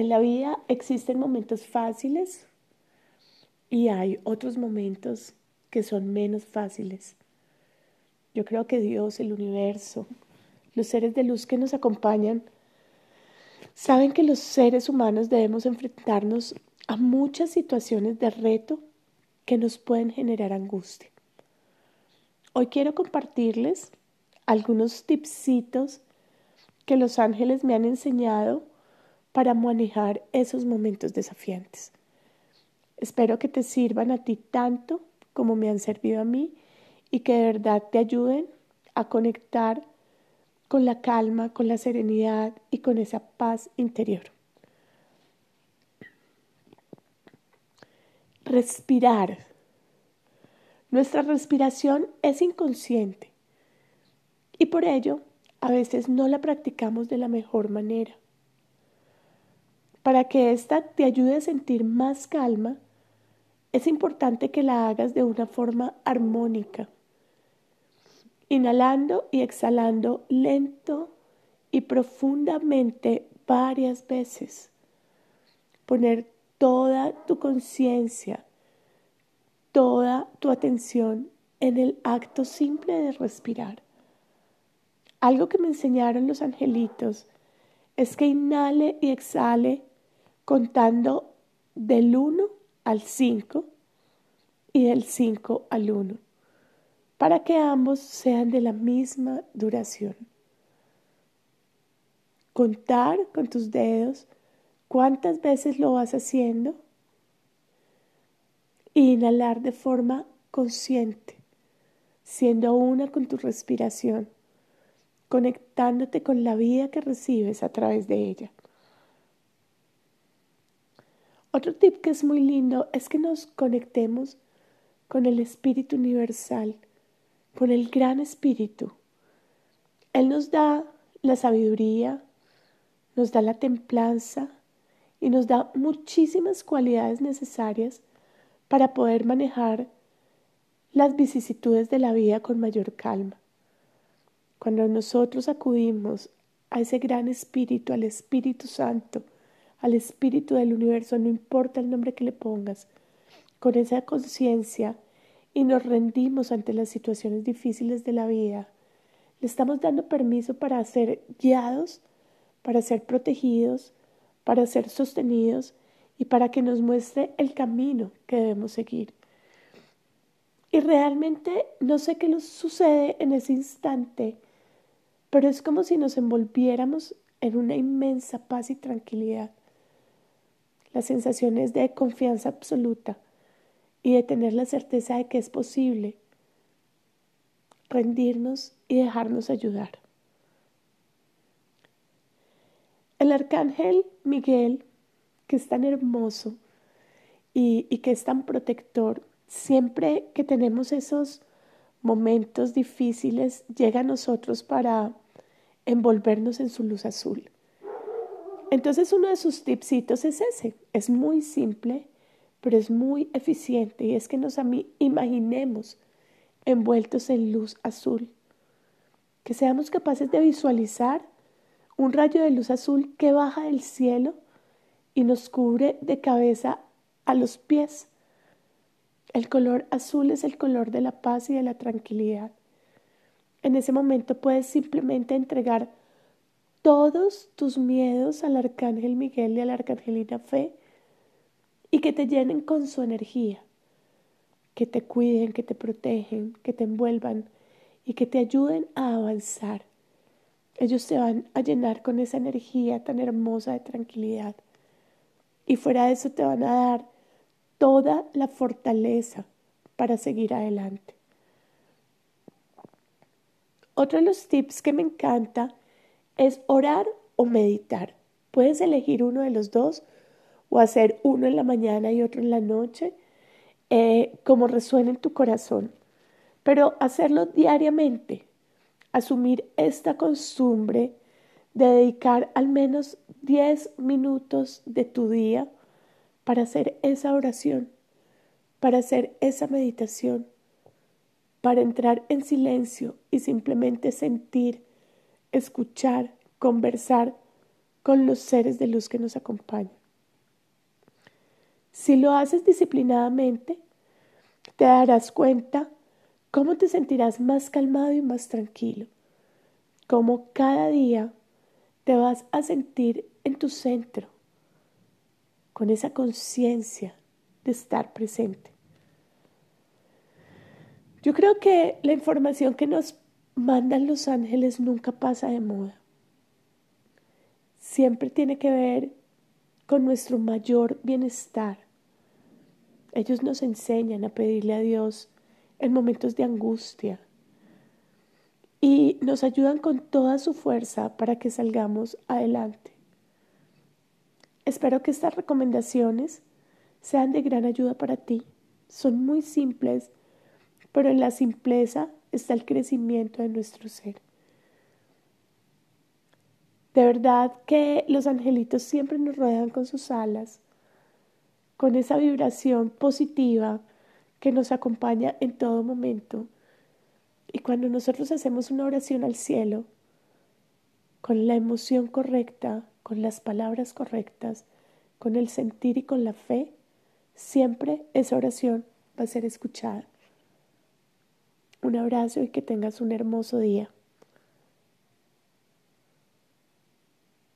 En la vida existen momentos fáciles y hay otros momentos que son menos fáciles. Yo creo que Dios, el universo, los seres de luz que nos acompañan, saben que los seres humanos debemos enfrentarnos a muchas situaciones de reto que nos pueden generar angustia. Hoy quiero compartirles algunos tipsitos que los ángeles me han enseñado para manejar esos momentos desafiantes. Espero que te sirvan a ti tanto como me han servido a mí y que de verdad te ayuden a conectar con la calma, con la serenidad y con esa paz interior. Respirar. Nuestra respiración es inconsciente y por ello a veces no la practicamos de la mejor manera. Para que ésta te ayude a sentir más calma, es importante que la hagas de una forma armónica, inhalando y exhalando lento y profundamente varias veces. Poner toda tu conciencia, toda tu atención en el acto simple de respirar. Algo que me enseñaron los angelitos es que inhale y exhale contando del 1 al 5 y del 5 al 1, para que ambos sean de la misma duración. Contar con tus dedos cuántas veces lo vas haciendo y inhalar de forma consciente, siendo una con tu respiración, conectándote con la vida que recibes a través de ella. Otro tip que es muy lindo es que nos conectemos con el Espíritu Universal, con el Gran Espíritu. Él nos da la sabiduría, nos da la templanza y nos da muchísimas cualidades necesarias para poder manejar las vicisitudes de la vida con mayor calma. Cuando nosotros acudimos a ese gran Espíritu, al Espíritu Santo, al espíritu del universo, no importa el nombre que le pongas, con esa conciencia y nos rendimos ante las situaciones difíciles de la vida, le estamos dando permiso para ser guiados, para ser protegidos, para ser sostenidos y para que nos muestre el camino que debemos seguir. Y realmente no sé qué nos sucede en ese instante, pero es como si nos envolviéramos en una inmensa paz y tranquilidad las sensaciones de confianza absoluta y de tener la certeza de que es posible rendirnos y dejarnos ayudar. El arcángel Miguel, que es tan hermoso y, y que es tan protector, siempre que tenemos esos momentos difíciles, llega a nosotros para envolvernos en su luz azul. Entonces uno de sus tipsitos es ese. Es muy simple, pero es muy eficiente y es que nos imaginemos envueltos en luz azul. Que seamos capaces de visualizar un rayo de luz azul que baja del cielo y nos cubre de cabeza a los pies. El color azul es el color de la paz y de la tranquilidad. En ese momento puedes simplemente entregar todos tus miedos al arcángel Miguel y a la arcangelina Fe y que te llenen con su energía, que te cuiden, que te protegen, que te envuelvan y que te ayuden a avanzar. Ellos te van a llenar con esa energía tan hermosa de tranquilidad y fuera de eso te van a dar toda la fortaleza para seguir adelante. Otro de los tips que me encanta es orar o meditar. Puedes elegir uno de los dos o hacer uno en la mañana y otro en la noche, eh, como resuene en tu corazón. Pero hacerlo diariamente, asumir esta costumbre de dedicar al menos 10 minutos de tu día para hacer esa oración, para hacer esa meditación, para entrar en silencio y simplemente sentir escuchar, conversar con los seres de luz que nos acompañan. Si lo haces disciplinadamente, te darás cuenta cómo te sentirás más calmado y más tranquilo, cómo cada día te vas a sentir en tu centro, con esa conciencia de estar presente. Yo creo que la información que nos mandan los ángeles nunca pasa de moda. Siempre tiene que ver con nuestro mayor bienestar. Ellos nos enseñan a pedirle a Dios en momentos de angustia y nos ayudan con toda su fuerza para que salgamos adelante. Espero que estas recomendaciones sean de gran ayuda para ti. Son muy simples pero en la simpleza está el crecimiento de nuestro ser. De verdad que los angelitos siempre nos rodean con sus alas, con esa vibración positiva que nos acompaña en todo momento. Y cuando nosotros hacemos una oración al cielo, con la emoción correcta, con las palabras correctas, con el sentir y con la fe, siempre esa oración va a ser escuchada. Un abrazo y que tengas un hermoso día.